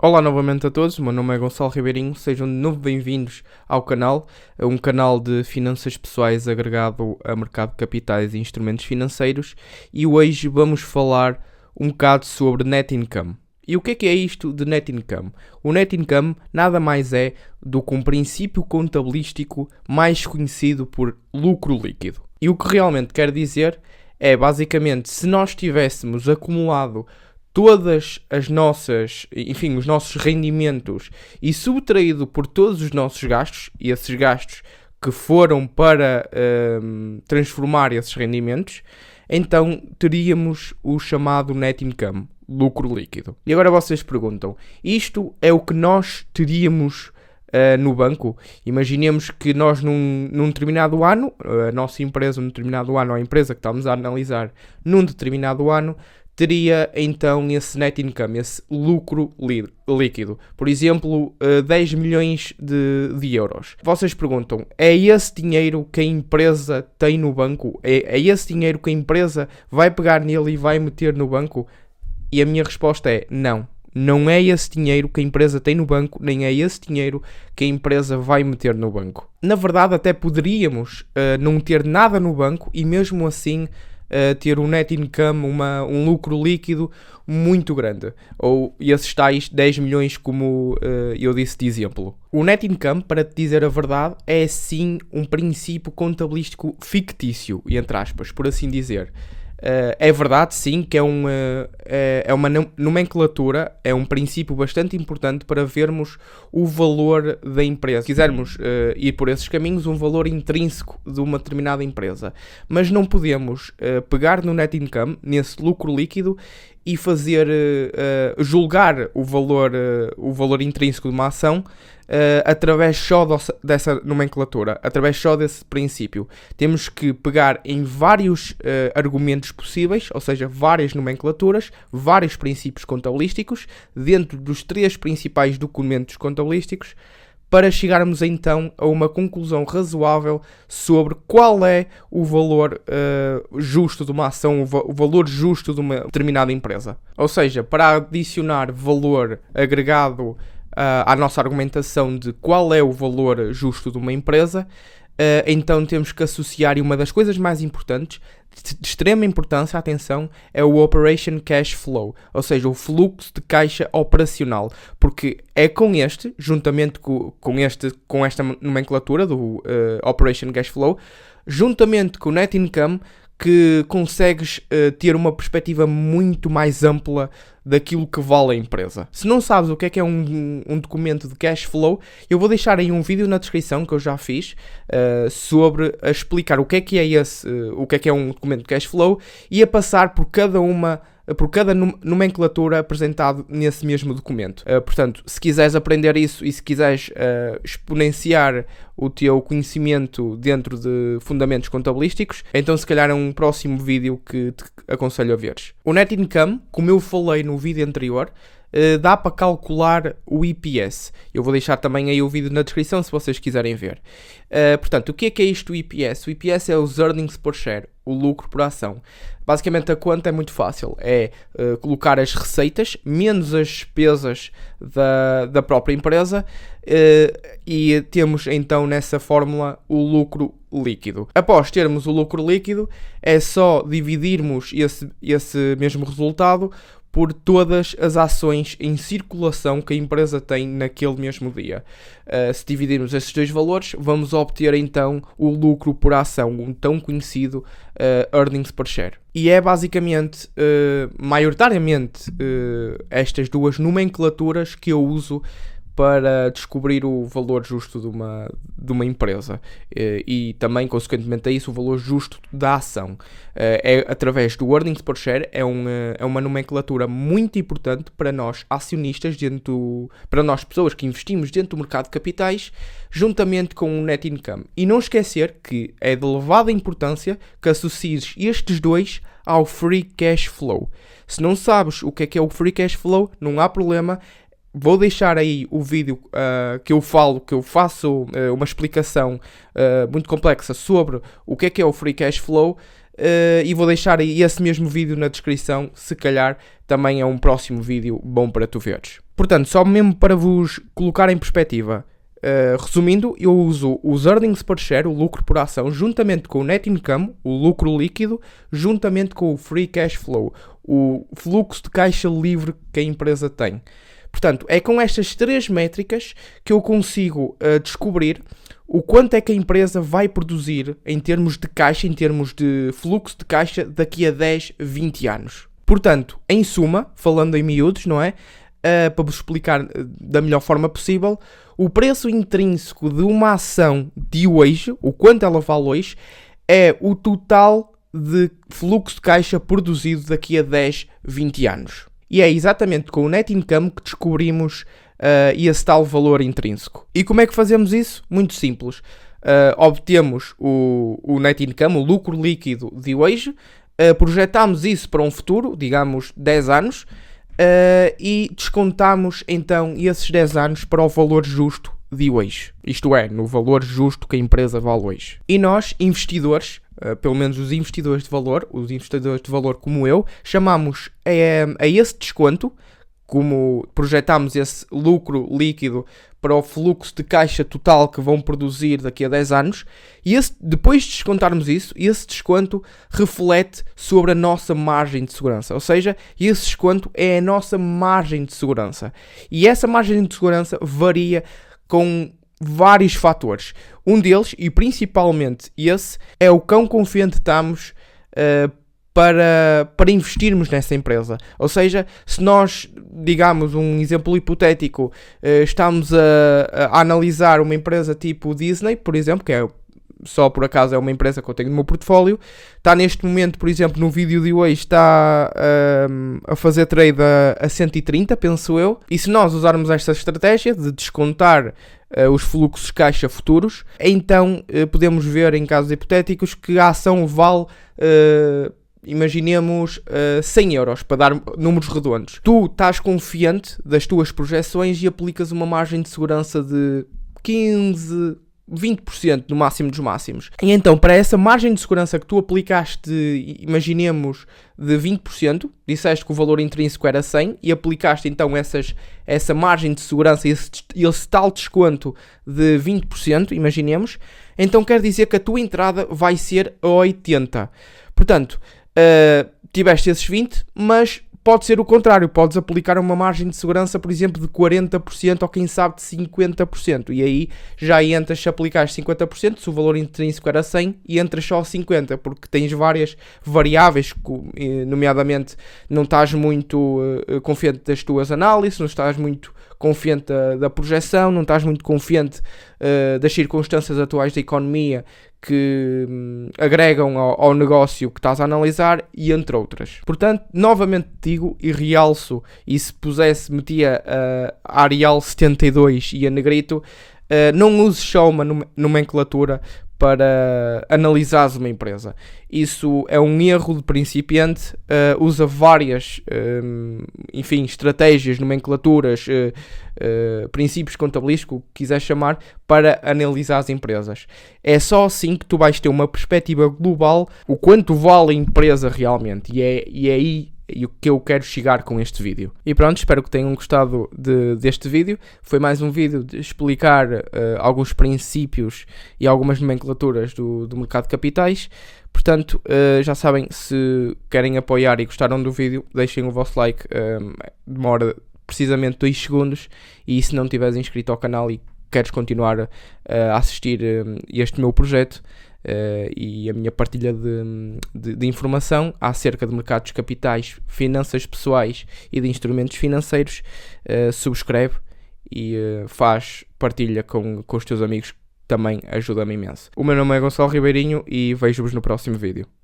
Olá novamente a todos, o meu nome é Gonçalo Ribeirinho, sejam de novo bem-vindos ao canal, um canal de finanças pessoais agregado a mercado de capitais e instrumentos financeiros e hoje vamos falar um bocado sobre net income. E o que é que é isto de net income? O net income nada mais é do que um princípio contabilístico mais conhecido por lucro líquido. E o que realmente quer dizer é basicamente se nós tivéssemos acumulado todas as nossas, enfim, os nossos rendimentos e subtraído por todos os nossos gastos, e esses gastos que foram para um, transformar esses rendimentos, então teríamos o chamado net income, lucro líquido. E agora vocês perguntam: isto é o que nós teríamos uh, no banco? Imaginemos que nós, num, num determinado ano, a nossa empresa, num determinado ano, a empresa que estamos a analisar, num determinado ano, teria então esse net income, esse lucro líquido. Por exemplo, 10 eh, milhões de, de, euros. Vocês perguntam, é esse dinheiro que a empresa tem no banco? É, é esse dinheiro que a empresa vai pegar nele e vai meter no banco? E a minha resposta é não. Não é esse dinheiro que a empresa tem no banco, nem é esse dinheiro que a empresa vai meter no banco. Na verdade, até poderíamos uh, não ter nada no banco e mesmo assim ter um net income, uma, um lucro líquido muito grande. Ou esses tais 10 milhões, como uh, eu disse de exemplo. O net income, para te dizer a verdade, é sim um princípio contabilístico fictício, entre aspas, por assim dizer. Uh, é verdade, sim, que é, um, uh, é uma nomenclatura, é um princípio bastante importante para vermos o valor da empresa. Se quisermos uh, ir por esses caminhos, um valor intrínseco de uma determinada empresa. Mas não podemos pegar no net income, nesse lucro líquido, e fazer uh, julgar o valor, uh, o valor intrínseco de uma ação uh, através só dessa nomenclatura, através só desse princípio. Temos que pegar em vários argumentos possíveis, ou seja, várias nomenclaturas, vários princípios contabilísticos, dentro dos três principais documentos contabilísticos para chegarmos então a uma conclusão razoável sobre qual é o valor uh, justo de uma ação, o, va o, valor justo de uma determinada empresa. Ou seja, para adicionar valor agregado uh, à nossa argumentação de qual é o valor justo de uma empresa, Uh, então temos que associar, e uma das coisas mais importantes, de extrema importância, atenção, é o Operation Cash Flow, ou seja, o fluxo de caixa operacional, porque é com este, juntamente com, com, este, com esta nomenclatura do uh, Operation Cash Flow, juntamente com o Net Income, que consegues uh, ter uma perspectiva muito mais ampla daquilo que vale a empresa. Se não sabes o que é que é um, um documento de cash flow, eu vou deixar aí um vídeo na descrição que eu já fiz uh, sobre a explicar o que é que é esse, uh, o que é que é um documento de cash flow e a passar por cada uma por cada nomenclatura apresentado nesse mesmo documento. Uh, portanto, se quiseres aprender isso e se quiseres uh, exponenciar o teu conhecimento dentro de fundamentos contabilísticos, então se calhar é um próximo vídeo que te aconselho a veres. O net income, como eu falei no vídeo anterior, Uh, dá para calcular o IPS. Eu vou deixar também aí o vídeo na descrição se vocês quiserem ver. Uh, portanto, o que é que é isto o IPS? O IPS é os earnings per share, o lucro por ação. Basicamente a conta é muito fácil, é uh, colocar as receitas menos as despesas da, da própria empresa e temos então nessa fórmula o lucro líquido. Após termos o lucro líquido, é só dividirmos esse, esse mesmo resultado por todas as ações em circulação que a empresa tem naquele mesmo dia. Uh, se dividirmos esses dois valores, vamos obter então o lucro por ação, um tão conhecido uh, earnings per share. E é basicamente, uh, maioritariamente, estas duas nomenclaturas que eu uso para descobrir o valor justo de uma, de uma empresa eh, e também, consequentemente a isso, o valor justo da ação. Eh, é através do earnings per share, é uma, é uma nomenclatura muito importante para nós acionistas, dentro, para nós pessoas que investimos dentro do mercado de capitais, juntamente com o net income. E não esquecer que é de elevada importância que associes estes dois ao free cash flow. Se não sabes o que é que é o free cash flow, não há problema, Vou deixar aí o vídeo uh, que eu falo, que eu faço uh, uma explicação uh, muito complexa sobre o que é que é o Free Cash Flow e vou deixar aí esse mesmo vídeo na descrição, se calhar também é um próximo vídeo bom para tu veres. Portanto, só mesmo para vos colocar em perspectiva, uh, resumindo, eu uso os earnings per share, o lucro por ação, juntamente com o net income, o lucro líquido, juntamente com o free cash flow, o fluxo de caixa livre que a empresa tem. Portanto, é com estas três métricas que eu consigo uh, descobrir o quanto é que a empresa vai produzir em termos de caixa, em termos de fluxo de caixa daqui a 10, 20 anos. Portanto, em suma, falando em miúdos, não é? Uh, para vos explicar eh, da melhor forma possível, o preço intrínseco de uma ação de hoje, o quanto ela vale hoje, é o total de fluxo de caixa produzido daqui a 10, 20 anos. E é exatamente com o net income que descobrimos uh, esse tal valor intrínseco. E como é que fazemos isso? Muito simples. Uh, obtemos o, o net income, o lucro líquido de hoje, uh, projetamos isso para um futuro, digamos 10 anos, uh, e descontamos então esses 10 anos para o valor justo de hoje. Isto é, no valor justo que a empresa vale hoje. E nós, investidores, uh, pelo menos os investidores de valor, os investidores de valor como eu, chamamos a, a esse desconto como projetamos esse lucro líquido para o fluxo de caixa total que vão produzir daqui a 10 anos, e esse, depois de descontarmos isso, esse desconto reflete sobre a nossa margem de segurança. Ou seja, esse desconto é a nossa margem de segurança. E essa margem de segurança varia com vários fatores. Um deles, e principalmente esse, é o quão confiante estamos uh, para, para investirmos nessa empresa. Ou seja, se nós, digamos, um exemplo hipotético, uh, estamos a, a, analisar uma empresa tipo Disney, por exemplo, que é só por acaso é uma empresa que eu tenho no meu portfólio, está neste momento, por exemplo, no vídeo de hoje, está um, a fazer trade a, a 130, penso eu, e se nós usarmos esta estratégia de descontar Uh, os fluxos caixa futuros, então uh, podemos ver em casos hipotéticos que a ação vale uh, imaginemos uh, eh, 100 euros, para dar números redondos. Tu estás confiante das tuas projeções e aplicas uma margem de segurança de 15, 20% no máximo dos máximos. E então, para essa margem de segurança que tu aplicaste, imaginemos, de 20%, disseste que o valor intrínseco era 100 e aplicaste então essas, essa margem de segurança, esse, esse tal desconto de 20%, imaginemos, então quer dizer que a tua entrada vai ser a 80%. Portanto, uh, tiveste esses 20, mas pode ser o contrário, podes aplicar uma margem de segurança, por exemplo, de 40% ou quem sabe de 50%. E aí já entras se aplicares 50%, se o valor intrínseco era 100, e entras só 50%, porque tens várias variáveis, nomeadamente não estás muito uh, confiante das tuas análises, não estás muito confiante da, da projeção, não estás muito confiante uh, das circunstâncias atuais da economia que hum, agregam ao, ao, negócio que estás a analisar e entre outras. Portanto, novamente digo e realço, e se pusesse, metia uh, a Arial 72 e a Negrito, uh, não uses só uma nomenclatura para analisares uma empresa. Isso é um erro de principiante, uh, usa várias, uh, enfim, estratégias, nomenclaturas, uh, princípios contabilísticos, o que quiser chamar, para analisar as empresas. É só assim que tu vais ter uma perspectiva global, o quanto vale a empresa realmente, e é, e é aí e o que eu quero chegar com este vídeo. E pronto, espero que tenham gostado de, deste vídeo. Foi mais um vídeo de explicar uh, alguns princípios e algumas nomenclaturas do, do mercado de capitais. Portanto, uh, já sabem, se querem apoiar e gostaram do vídeo, deixem o vosso like. Eh, demora precisamente 2 segundos. E se não estiveres inscrito ao canal e queres continuar uh, a assistir este meu projeto, uh, e a minha partilha de, de, de, informação acerca de mercados capitais, finanças pessoais e de instrumentos financeiros, uh, subscreve e uh, faz partilha com, com os teus amigos, também ajuda-me imenso. O meu nome é Gonçalo Ribeirinho e vejo-vos no próximo vídeo.